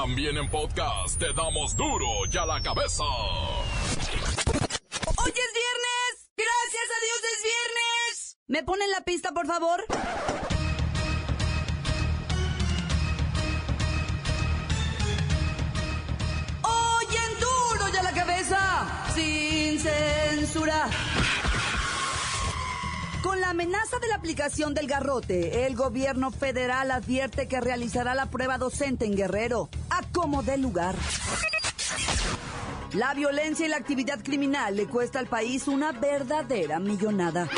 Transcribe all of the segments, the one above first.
También en podcast te damos duro y a la cabeza. ¡Hoy es viernes! ¡Gracias a Dios es viernes! ¿Me ponen la pista, por favor? ¡Hoy en duro y a la cabeza! ¡Sin censura! Amenaza de la aplicación del garrote, el gobierno federal advierte que realizará la prueba docente en Guerrero, a como dé lugar. La violencia y la actividad criminal le cuesta al país una verdadera millonada.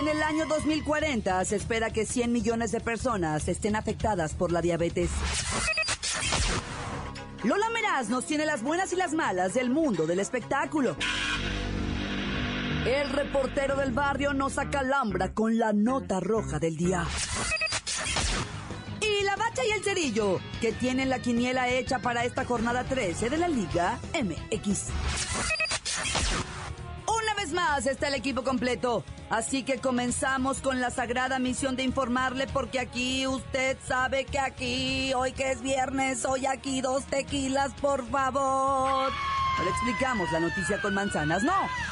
En el año 2040 se espera que 100 millones de personas estén afectadas por la diabetes. Lola Meraz nos tiene las buenas y las malas del mundo del espectáculo. El reportero del barrio nos acalambra con la nota roja del día. Y la bacha y el cerillo, que tienen la quiniela hecha para esta jornada 13 de la Liga MX. Una vez más está el equipo completo, así que comenzamos con la sagrada misión de informarle porque aquí usted sabe que aquí, hoy que es viernes, hoy aquí dos tequilas, por favor. No le explicamos la noticia con manzanas, no.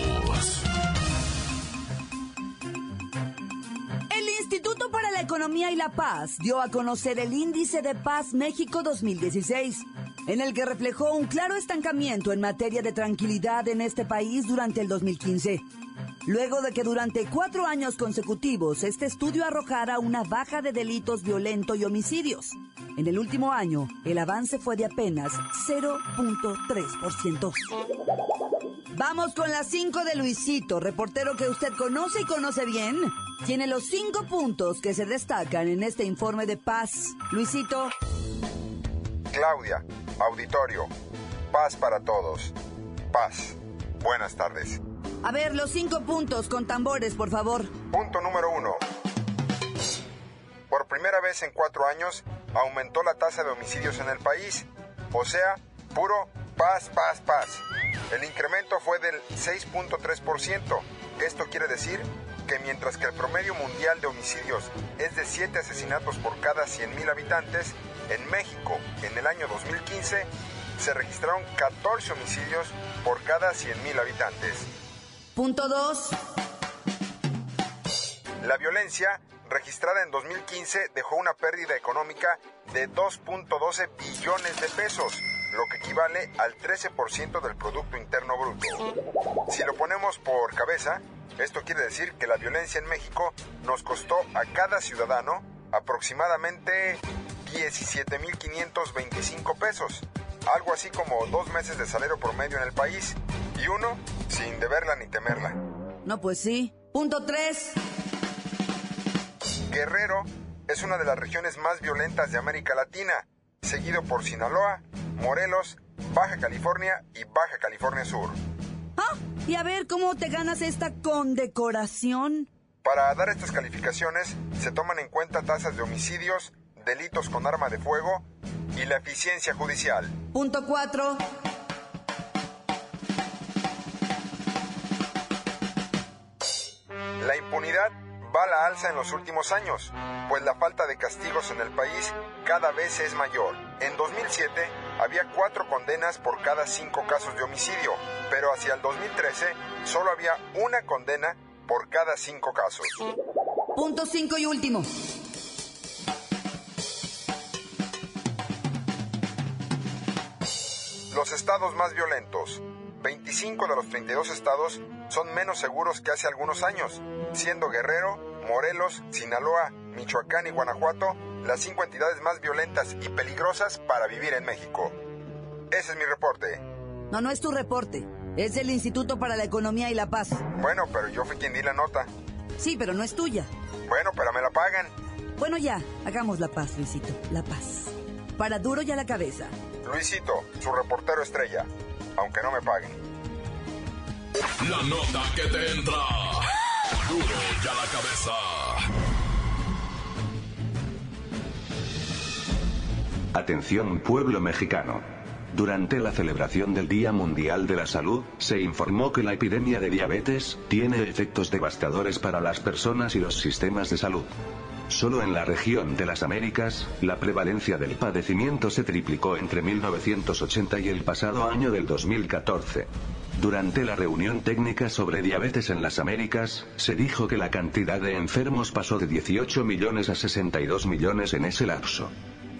Economía y la Paz dio a conocer el Índice de Paz México 2016, en el que reflejó un claro estancamiento en materia de tranquilidad en este país durante el 2015. Luego de que durante cuatro años consecutivos este estudio arrojara una baja de delitos violentos y homicidios. En el último año, el avance fue de apenas 0.3%. Vamos con las 5 de Luisito, reportero que usted conoce y conoce bien. Tiene los cinco puntos que se destacan en este informe de paz. Luisito. Claudia, auditorio, paz para todos. Paz. Buenas tardes. A ver, los cinco puntos con tambores, por favor. Punto número uno. Por primera vez en cuatro años aumentó la tasa de homicidios en el país. O sea, puro paz, paz, paz. El incremento fue del 6.3%. Esto quiere decir que mientras que el promedio mundial de homicidios es de 7 asesinatos por cada 100.000 habitantes, en México, en el año 2015, se registraron 14 homicidios por cada 100.000 habitantes. Punto 2. La violencia registrada en 2015 dejó una pérdida económica de 2.12 billones de pesos, lo que equivale al 13% del Producto Interno Bruto. Si lo ponemos por cabeza, esto quiere decir que la violencia en México nos costó a cada ciudadano aproximadamente 17.525 pesos, algo así como dos meses de salario promedio en el país, y uno sin deberla ni temerla. No, pues sí. Punto 3. Guerrero es una de las regiones más violentas de América Latina, seguido por Sinaloa, Morelos, Baja California y Baja California Sur. Ah, y a ver cómo te ganas esta condecoración. Para dar estas calificaciones se toman en cuenta tasas de homicidios, delitos con arma de fuego y la eficiencia judicial. Punto 4. La impunidad va a la alza en los últimos años, pues la falta de castigos en el país cada vez es mayor. En 2007 había cuatro condenas por cada cinco casos de homicidio, pero hacia el 2013 solo había una condena por cada cinco casos. Punto 5 y último. Los estados más violentos. 25 de los 32 estados son menos seguros que hace algunos años, siendo Guerrero, Morelos, Sinaloa, Michoacán y Guanajuato las cinco entidades más violentas y peligrosas para vivir en México. Ese es mi reporte. No, no es tu reporte. Es del Instituto para la Economía y la Paz. Bueno, pero yo fui quien di la nota. Sí, pero no es tuya. Bueno, pero me la pagan. Bueno, ya, hagamos la paz, Luisito. La paz. Para duro y a la cabeza. Luisito, su reportero estrella, aunque no me paguen. La nota que te entra. Duro ya la cabeza. Atención pueblo mexicano. Durante la celebración del Día Mundial de la Salud, se informó que la epidemia de diabetes tiene efectos devastadores para las personas y los sistemas de salud. Solo en la región de las Américas, la prevalencia del padecimiento se triplicó entre 1980 y el pasado año del 2014. Durante la reunión técnica sobre diabetes en las Américas, se dijo que la cantidad de enfermos pasó de 18 millones a 62 millones en ese lapso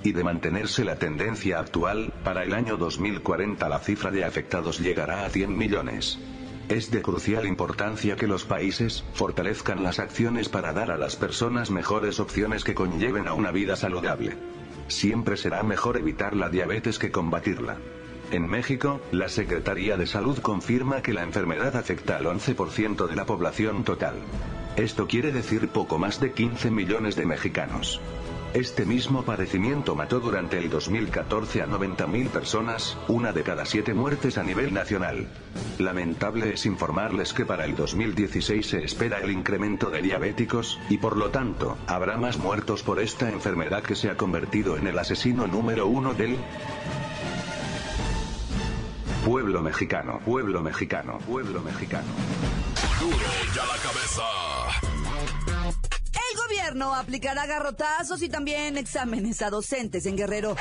y de mantenerse la tendencia actual, para el año 2040 la cifra de afectados llegará a 100 millones. Es de crucial importancia que los países fortalezcan las acciones para dar a las personas mejores opciones que conlleven a una vida saludable. Siempre será mejor evitar la diabetes que combatirla. En México, la Secretaría de Salud confirma que la enfermedad afecta al 11% de la población total. Esto quiere decir poco más de 15 millones de mexicanos. Este mismo padecimiento mató durante el 2014 a 90.000 personas, una de cada siete muertes a nivel nacional. Lamentable es informarles que para el 2016 se espera el incremento de diabéticos, y por lo tanto, habrá más muertos por esta enfermedad que se ha convertido en el asesino número uno del pueblo mexicano, pueblo mexicano, pueblo mexicano. Duro ya la cabeza. Aplicará garrotazos y también exámenes a docentes en Guerrero.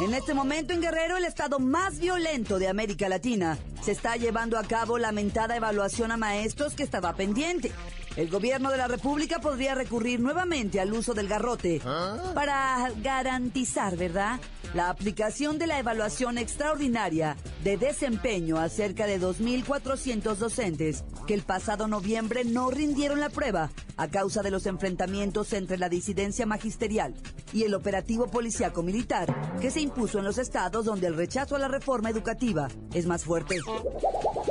En este momento en Guerrero, el estado más violento de América Latina, se está llevando a cabo lamentada evaluación a maestros que estaba pendiente. El gobierno de la República podría recurrir nuevamente al uso del garrote para garantizar, ¿verdad? La aplicación de la evaluación extraordinaria de desempeño a cerca de 2.400 docentes que el pasado noviembre no rindieron la prueba a causa de los enfrentamientos entre la disidencia magisterial y el operativo policíaco militar que se impuso en los estados donde el rechazo a la reforma educativa es más fuerte.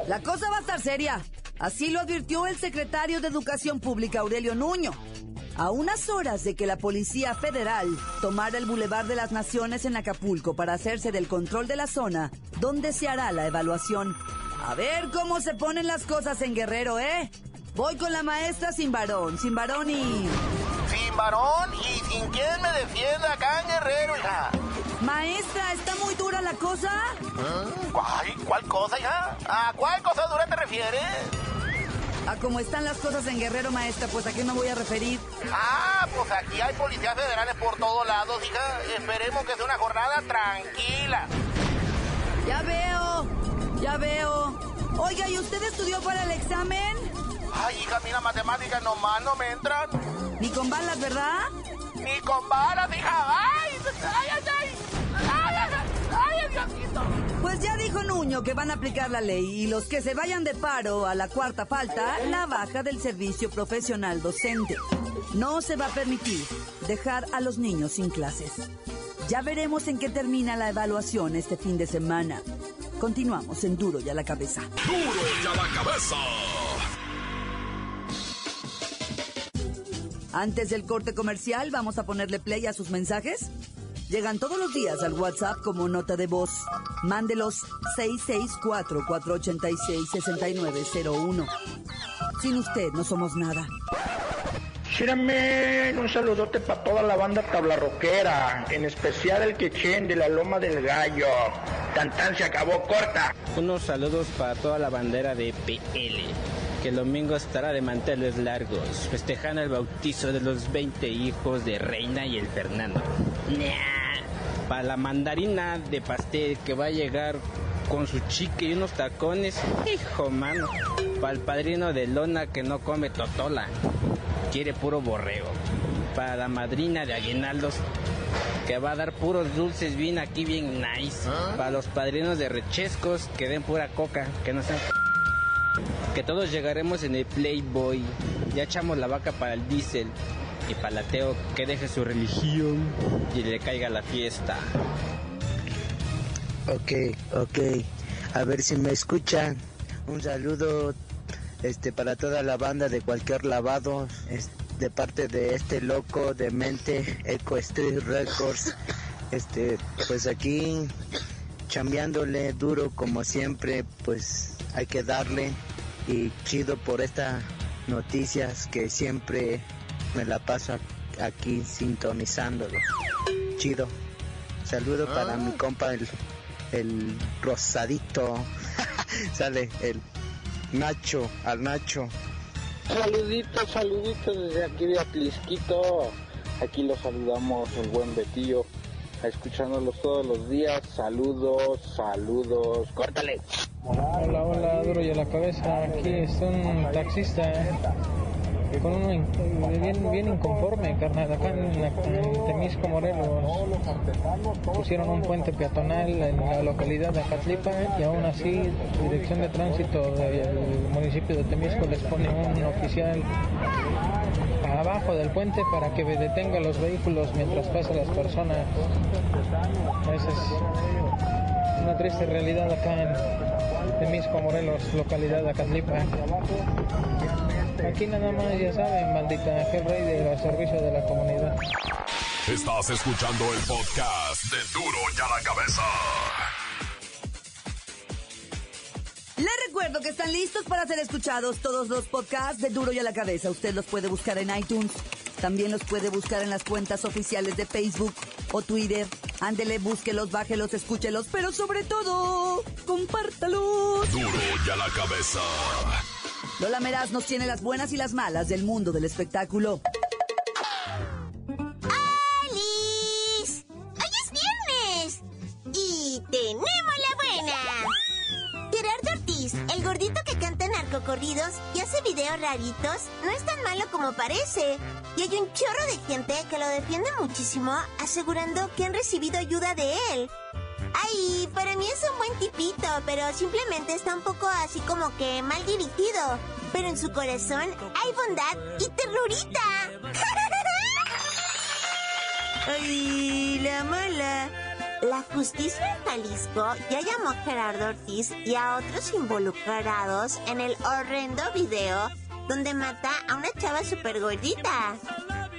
La cosa va a estar seria. Así lo advirtió el secretario de Educación Pública, Aurelio Nuño. A unas horas de que la Policía Federal tomara el Boulevard de las Naciones en Acapulco para hacerse del control de la zona donde se hará la evaluación. A ver cómo se ponen las cosas en Guerrero, ¿eh? Voy con la maestra sin varón, sin varón y... Varón y sin quien me defienda acá en Guerrero, hija. Maestra, ¿está muy dura la cosa? Ay, ¿cuál cosa, hija? ¿A cuál cosa dura te refieres? A cómo están las cosas en Guerrero, maestra, pues a qué me voy a referir. Ah, pues aquí hay policías federales por todos lados, hija. Esperemos que sea una jornada tranquila. Ya veo, ya veo. Oiga, ¿y usted estudió para el examen? Ay, hija, mira, matemáticas nomás no me entran. Ni con balas, ¿verdad? Ni con balas, hija. Ay, ay, ay, ay. Ay, ay, ay, Diosito. Pues ya dijo Nuño que van a aplicar la ley y los que se vayan de paro a la cuarta falta, la baja del servicio profesional docente. No se va a permitir dejar a los niños sin clases. Ya veremos en qué termina la evaluación este fin de semana. Continuamos en Duro y a la cabeza. Duro ya la cabeza. Antes del corte comercial, vamos a ponerle play a sus mensajes. Llegan todos los días al WhatsApp como nota de voz. Mándelos 664-486-6901. Sin usted no somos nada. Chírame, un saludote para toda la banda tablarroquera, en especial el quechén de la Loma del Gallo. Tan tan se acabó corta. Unos saludos para toda la bandera de PL, que el domingo estará de manteles largos, festejando el bautizo de los 20 hijos de Reina y el Fernando. Para la mandarina de pastel que va a llegar con su chique y unos tacones, hijo mano. Para el padrino de lona que no come totola, quiere puro borrego. Para la madrina de aguinaldos que va a dar puros dulces bien aquí, bien nice. Para los padrinos de rechescos que den pura coca, que no sean... Que todos llegaremos en el Playboy. Ya echamos la vaca para el diésel. Y para el ateo que deje su religión y le caiga la fiesta. Ok, ok. A ver si me escuchan. Un saludo este para toda la banda de cualquier lavado. es- de parte de este loco de mente Eco Street Records. Este, pues aquí chambeándole duro como siempre, pues hay que darle y chido por esta noticias que siempre me la paso aquí sintonizándolo. Chido. Saludo para mi compa el, el rosadito. Sale el Nacho, al Nacho. Saluditos, saluditos desde aquí de Atlisquito. Aquí los saludamos el buen Betillo, escuchándolos todos los días. Saludos, saludos. Córtale. Hola, hola, duro y a la cabeza. Aquí es un taxista. ¿eh? con uno bien, bien inconforme, carnal. Acá en, Temisco, Morelos, pusieron un puente peatonal en la localidad de Acatlipa y aún así, Dirección de Tránsito del municipio de Temisco les pone un oficial abajo del puente para que detenga los vehículos mientras pasan las personas. Esa es una triste realidad acá en Temisco, Morelos, localidad de Acatlipa. Aquí nada más, ya saben, maldita, que rey de los servicios de la comunidad. Estás escuchando el podcast de Duro y a la Cabeza. Les recuerdo que están listos para ser escuchados todos los podcasts de Duro y a la Cabeza. Usted los puede buscar en iTunes. También los puede buscar en las cuentas oficiales de Facebook o Twitter. Ándele, búsquelos, bájelos, escúchelos, pero sobre todo, compártalos. Duro y a la Cabeza. Lola Meraz nos tiene las buenas y las malas del mundo del espectáculo. Narcocorridos y hace videos raritos, no es tan malo como parece. Y hay un chorro de gente que lo defiende muchísimo, asegurando que han recibido ayuda de él. Ay, para mí es un buen tipito, pero simplemente está un poco así como que mal dirigido. Pero en su corazón hay bondad y ternurita. Ay, la mala. La justicia en Jalisco ya llamó a Gerardo Ortiz y a otros involucrados en el horrendo video donde mata a una chava super gordita.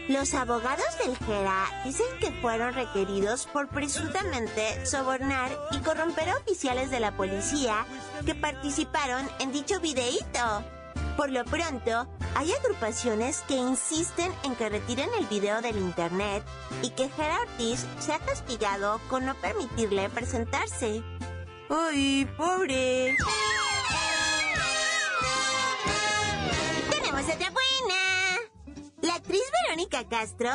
Los abogados del Gera dicen que fueron requeridos por presuntamente sobornar y corromper a oficiales de la policía que participaron en dicho videíto. Por lo pronto, hay agrupaciones que insisten en que retiren el video del internet y que Gera Ortiz sea castigado con no permitirle presentarse. ¡Ay, pobre! ¡Tenemos otra la actriz Verónica Castro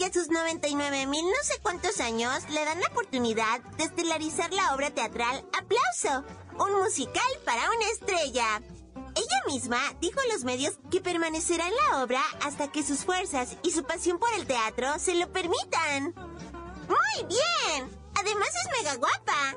porque a sus 99 mil no sé cuántos años le dan la oportunidad de estelarizar la obra teatral Aplauso, un musical para una estrella. Ella misma dijo a los medios que permanecerá en la obra hasta que sus fuerzas y su pasión por el teatro se lo permitan. ¡Muy bien! Además es mega guapa.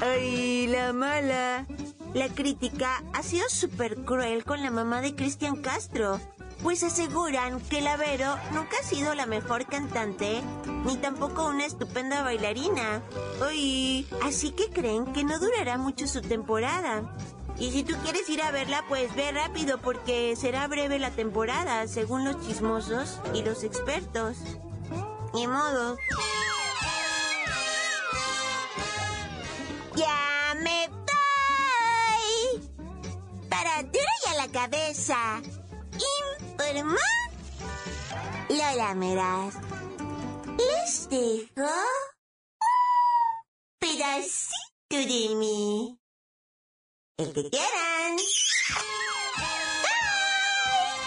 ¡Ay, la mala! La crítica ha sido súper cruel con la mamá de Cristian Castro, pues aseguran que la Vero nunca ha sido la mejor cantante, ni tampoco una estupenda bailarina. Uy, así que creen que no durará mucho su temporada. Y si tú quieres ir a verla, pues ve rápido porque será breve la temporada, según los chismosos y los expertos. Ni modo. Ya me para duro y a la cabeza. Informó Lola Meraz. Les dejo pedacito de mí. El que quieran.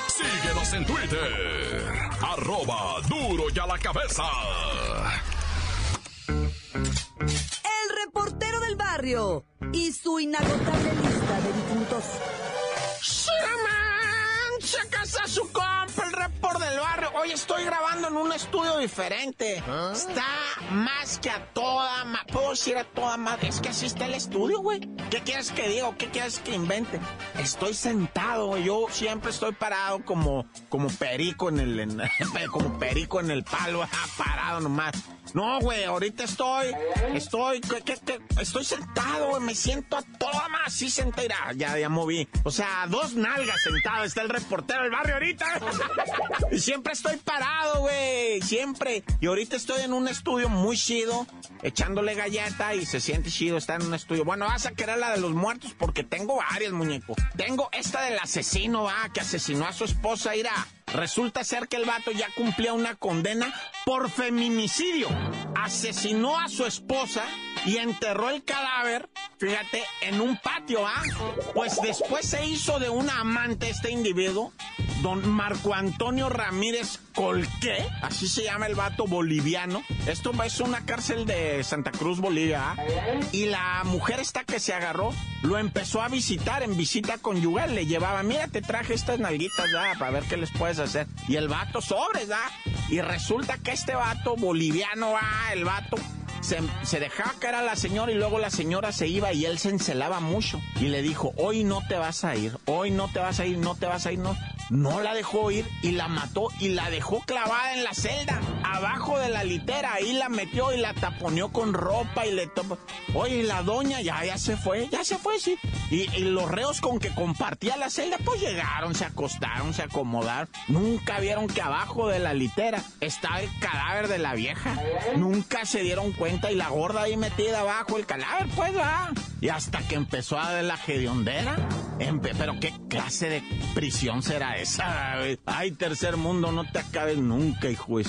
Síguenos en Twitter. Arroba duro y a la cabeza. El reportero del barrio y su inagotable lista de difuntos. ¡Se casa report del barrio! Hoy estoy grabando en un estudio diferente. ¿Ah? Está más que a toda ma... Puedo decir a toda madre. Es que así está el estudio, güey. ¿Qué quieres que diga qué quieres que invente? Estoy sentado, güey. Yo siempre estoy parado como, como perico en el... como perico en el palo, parado nomás. No, güey, ahorita estoy, estoy, ¿qué, qué, qué? estoy sentado, güey, me siento a toda más, así sentada, ya, ya moví. O sea, dos nalgas sentado, está el reportero del barrio ahorita. siempre estoy parado, güey, siempre. Y ahorita estoy en un estudio muy chido, echándole galleta y se siente chido estar en un estudio. Bueno, vas a querer la de los muertos porque tengo varias, muñeco. Tengo esta del asesino, va, que asesinó a su esposa, irá. Resulta ser que el vato ya cumplía una condena por feminicidio. Asesinó a su esposa y enterró el cadáver, fíjate, en un patio, ¿ah? Pues después se hizo de una amante este individuo, don Marco Antonio Ramírez Colqué, así se llama el vato boliviano. Esto es una cárcel de Santa Cruz, Bolivia, ¿ah? Y la mujer esta que se agarró lo empezó a visitar en visita conyugal. Le llevaba, mira, te traje estas nalguitas, ¿ah? Para ver qué les puedes hacer. Y el vato sobres, ¿ah? Y resulta que este vato boliviano, ¿ah? El vato se, se, dejaba caer a la señora y luego la señora se iba y él se encelaba mucho. Y le dijo, hoy no te vas a ir, hoy no te vas a ir, no te vas a ir, no. No la dejó ir y la mató y la dejó clavada en la celda, abajo de la litera. Ahí la metió y la taponeó con ropa y le topó. Oye, la doña ya, ya se fue, ya se fue, sí. Y, los reos con que compartía la celda, pues llegaron, se acostaron, se acomodaron. Nunca vieron que abajo de la litera estaba el cadáver de la vieja. Nunca se dieron cuenta y la gorda ahí metida abajo, el cadáver, pues va. Y hasta que empezó a ver la hediondera. Pero qué clase de prisión será esa. Ay, tercer mundo, no te acabes nunca, hijo de.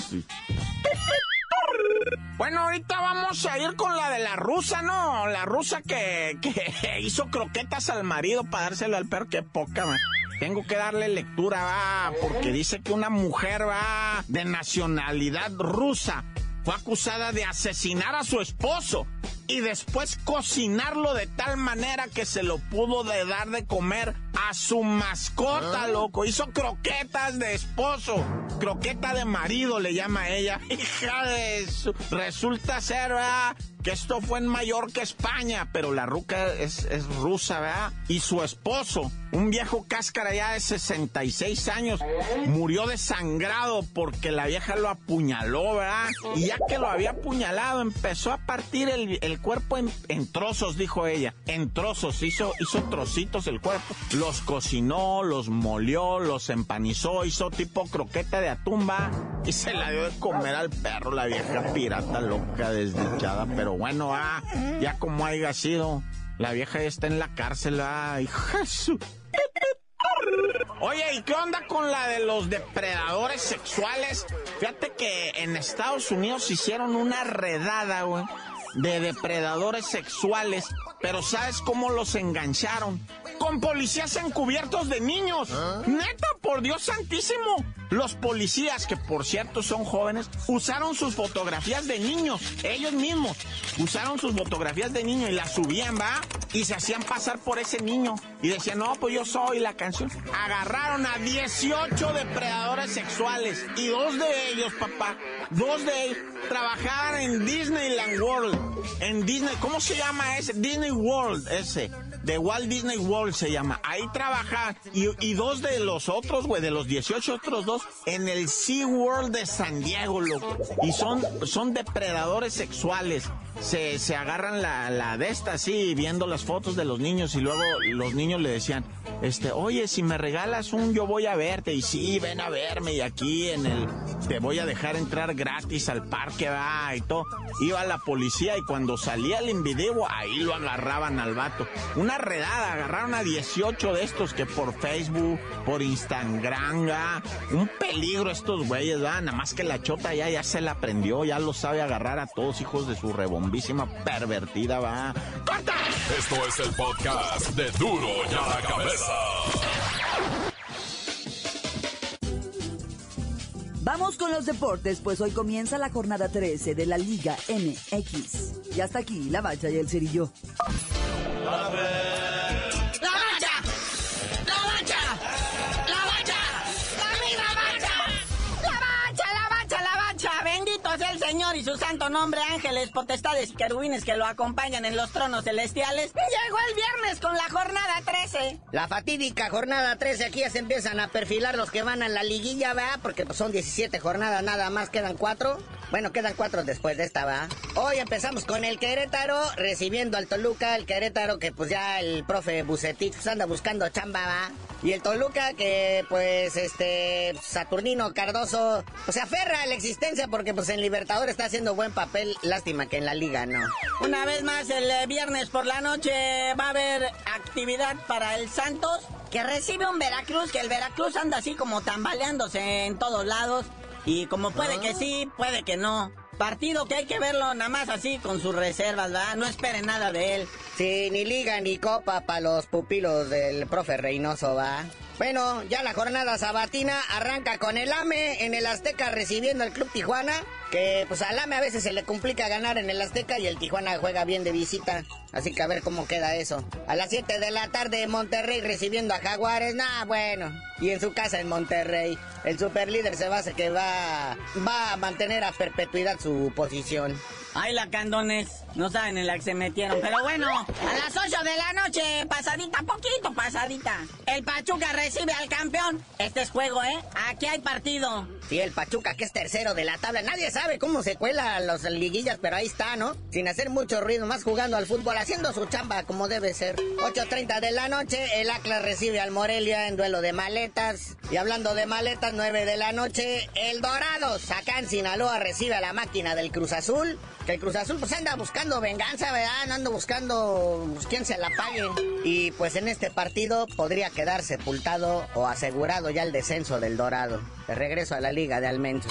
Bueno, ahorita vamos a ir con la de la rusa, ¿no? La rusa que, que hizo croquetas al marido para dárselo al perro. Qué poca, man. Tengo que darle lectura, va, porque dice que una mujer, va, de nacionalidad rusa, fue acusada de asesinar a su esposo y después cocinarlo de tal manera que se lo pudo de dar de comer a su mascota, loco. Hizo croquetas de esposo, croqueta de marido le llama ella. Hija de eso. Resulta ser, ¿verdad? Que esto fue en Mallorca, España, pero la ruca es, es rusa, ¿verdad? Y su esposo, un viejo cáscara ya de 66 años, murió desangrado porque la vieja lo apuñaló, ¿verdad? Y ya que lo había apuñalado, empezó a partir el, el cuerpo en, en, trozos, dijo ella. En trozos, hizo, hizo trocitos el cuerpo. Los cocinó, los molió, los empanizó, hizo tipo croqueta de atumba y se la dio de comer al perro, la vieja pirata loca, desdichada. Pero bueno, ah, ya como haya sido, la vieja ya está en la cárcel, ah, hija su... Oye, ¿y qué onda con la de los depredadores sexuales? Fíjate que en Estados Unidos hicieron una redada, güey, de depredadores sexuales, pero ¿sabes cómo los engancharon? Con policías encubiertos de niños. Neta, por Dios santísimo. Los policías, que por cierto son jóvenes, usaron sus fotografías de niños, ellos mismos, usaron sus fotografías de niños y las subían, ¿va? Y se hacían pasar por ese niño. Y decían, no, pues yo soy la canción. Agarraron a 18 depredadores sexuales. Y dos de ellos, papá, dos de ellos, trabajaban en Disneyland World. En Disney, ¿cómo se llama ese? Disney World, ese de Walt Disney World se llama. Ahí trabaja y, y dos de los otros, güey, de los 18 otros dos, en el Sea World de San Diego, loco. Y son, son depredadores sexuales. Se, se agarran la, la de esta así, viendo las fotos de los niños y luego los niños le decían, este, oye, si me regalas un yo voy a verte y sí, ven a verme y aquí en el, te voy a dejar entrar gratis al parque, va, y todo. Iba la policía y cuando salía el invideo, ahí lo agarraban al vato. Una redada, agarraron a 18 de estos que por Facebook, por Instagram, un peligro estos güeyes, ¿va? nada más que la chota ya, ya se la aprendió, ya lo sabe agarrar a todos hijos de su rebombísima pervertida, va. ¡Corta! Esto es el podcast de Duro y a la cabeza. Vamos con los deportes, pues hoy comienza la jornada 13 de la Liga MX. Y hasta aquí, la bacha y el cerillo. ¡La Y su santo nombre, ángeles, potestades y querubines que lo acompañan en los tronos celestiales. Llegó el viernes con la jornada 13. La fatídica jornada 13, aquí ya se empiezan a perfilar los que van a la liguilla, ¿verdad? Porque son 17 jornadas, nada más quedan 4. Bueno, quedan cuatro después de esta, ¿va? Hoy empezamos con el Querétaro, recibiendo al Toluca, el Querétaro que pues ya el profe Bucetich pues, anda buscando chamba, ¿va? Y el Toluca que pues este Saturnino Cardoso pues se aferra a la existencia porque pues en Libertador está haciendo buen papel, lástima que en la liga no. Una vez más, el eh, viernes por la noche va a haber actividad para el Santos, que recibe un Veracruz, que el Veracruz anda así como tambaleándose en todos lados. Y como puede que sí, puede que no. Partido que hay que verlo nada más así con sus reservas, ¿verdad? No esperen nada de él. Sí, ni liga ni copa para los pupilos del profe Reynoso, va. Bueno, ya la jornada sabatina arranca con el AME en el Azteca recibiendo al Club Tijuana. Que pues al AME a veces se le complica ganar en el Azteca y el Tijuana juega bien de visita. Así que a ver cómo queda eso. A las 7 de la tarde Monterrey recibiendo a Jaguares. Nah, bueno. Y en su casa en Monterrey. El superlíder se va a hacer que va, va a mantener a perpetuidad su posición. Ay, la candones. No saben en la que se metieron. Pero bueno, a las 8 de la noche, pasadita, poquito pasadita. El Pachuca recibe al campeón. Este es juego, ¿eh? Aquí hay partido. Sí, el Pachuca, que es tercero de la tabla. Nadie sabe cómo se cuela los liguillas, pero ahí está, ¿no? Sin hacer mucho ruido, más jugando al fútbol, haciendo su chamba como debe ser. 8.30 de la noche, el Atlas recibe al Morelia en duelo de maletas. Y hablando de maletas, 9 de la noche, el Dorados, acá en Sinaloa, recibe a la máquina del Cruz Azul. Que el Cruz Azul pues anda buscando venganza, ¿verdad? No anda buscando pues, quién se la pague. Y pues en este partido podría quedar sepultado o asegurado ya el descenso del Dorado. De regreso a la Liga de Almenso.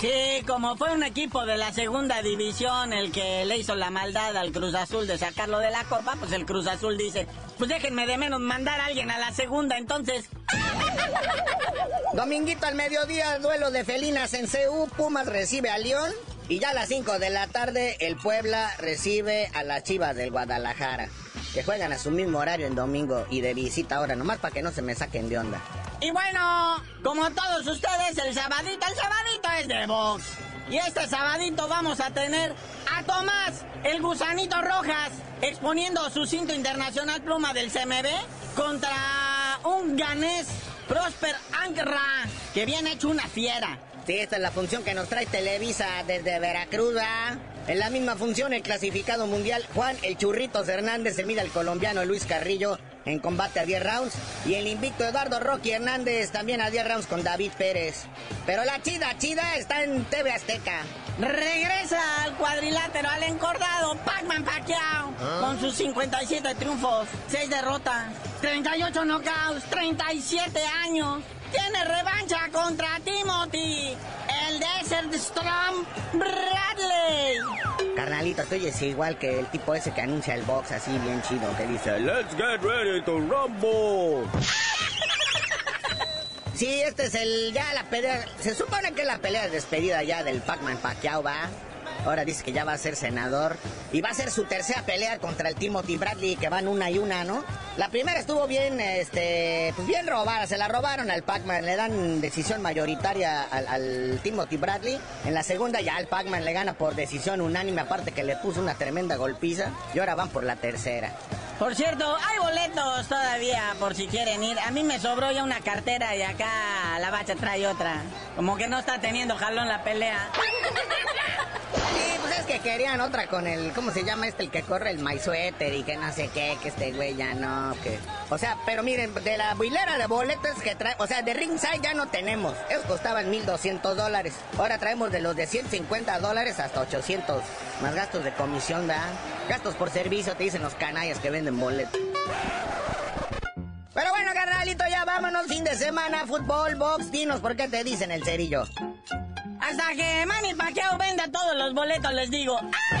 Sí, como fue un equipo de la segunda división el que le hizo la maldad al Cruz Azul de sacarlo de la copa, pues el Cruz Azul dice, pues déjenme de menos mandar a alguien a la segunda, entonces... Dominguito al mediodía, duelo de felinas en CU, Pumas recibe a León. Y ya a las 5 de la tarde, el Puebla recibe a las Chivas del Guadalajara, que juegan a su mismo horario en domingo y de visita ahora, nomás para que no se me saquen de onda. Y bueno, como todos ustedes, el sabadito, el sabadito es de box. Y este sabadito vamos a tener a Tomás, el gusanito Rojas, exponiendo su cinto internacional pluma del CMB contra un ganés, Prosper Angra, que viene hecho una fiera. Sí, esta es la función que nos trae Televisa desde Veracruz, ¿ah? En la misma función, el clasificado mundial Juan El Churritos Hernández se mide al colombiano Luis Carrillo en combate a 10 rounds. Y el invicto Eduardo Rocky Hernández también a 10 rounds con David Pérez. Pero la chida, chida está en TV Azteca. Regresa al cuadrilátero, al encordado, Pac-Man Pacquiao, con sus 57 triunfos, 6 derrotas, 38 knockouts, 37 años. Tiene revancha contra Timothy, el Desert Storm Bradley. Carnalito, tú oyes igual que el tipo ese que anuncia el box así bien chido, que dice, Let's get ready to rumble. Sí, este es el, ya la pelea, se supone que es la pelea de despedida ya del Pac-Man Pacquiao, ¿va? Ahora dice que ya va a ser senador. Y va a ser su tercera pelea contra el Timothy Bradley, que van una y una, ¿no? La primera estuvo bien, este, pues bien robada. Se la robaron al Pac-Man. Le dan decisión mayoritaria al, al, Timothy Bradley. En la segunda ya el Pac-Man le gana por decisión unánime, aparte que le puso una tremenda golpiza. Y ahora van por la tercera. Por cierto, hay boletos todavía por si quieren ir. A mí me sobró ya una cartera y acá la bacha trae otra. Como que no está teniendo jalón la pelea. Sí, pues es que querían otra con el, ¿cómo se llama este? El que corre el Sweater y que no sé qué, que este güey ya no, que... O sea, pero miren, de la hilera de boletos que trae, o sea, de ringside ya no tenemos. Esos costaban 1.200 dólares. Ahora traemos de los de 150 dólares hasta 800. Más gastos de comisión, ¿da? Gastos por servicio, te dicen los canallas que venden boletos. Pero bueno, carnalito, ya vámonos, fin de semana, fútbol, box, dinos por qué te dicen el cerillo. Hasta que Manny Pacquiao venda todos los boletos, les digo. ¡La